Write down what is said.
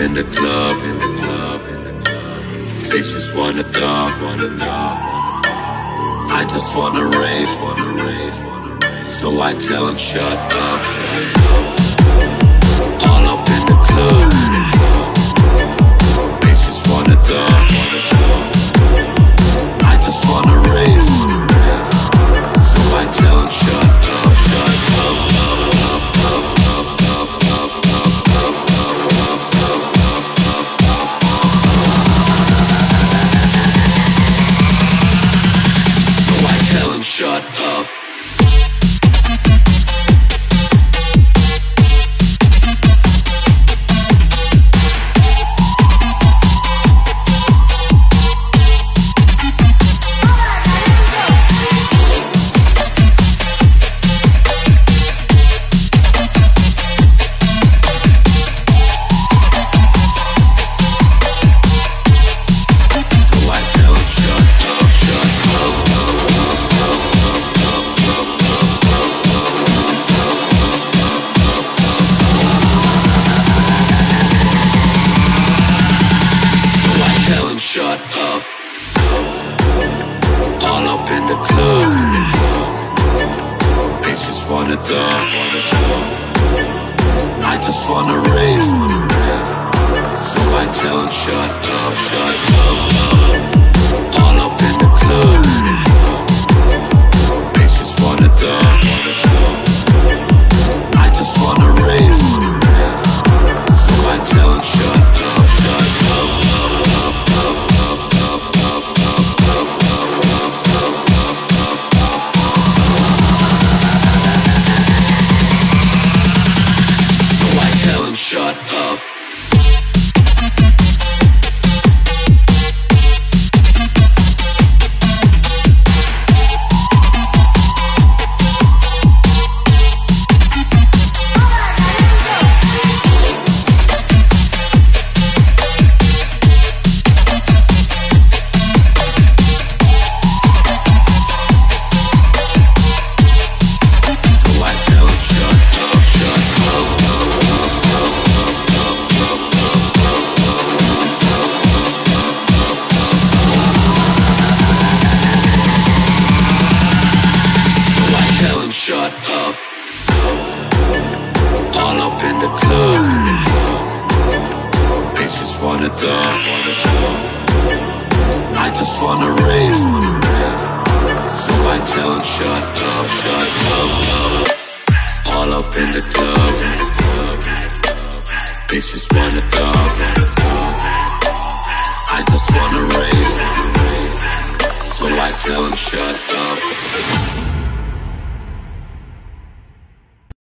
in the club. Bitches wanna dog. I just wanna rave, wanna rave. So I tell them shut up. All up in the club. The club. Bitches wanna dog. I just wanna rave. So I tell him shut up, shut up. Shut up. All up in the club. Bitches wanna dog. I just wanna rave. So I tell him shut up, shut up. All up in the club. Bitches wanna dog. I just wanna rave. So I tell him shut up.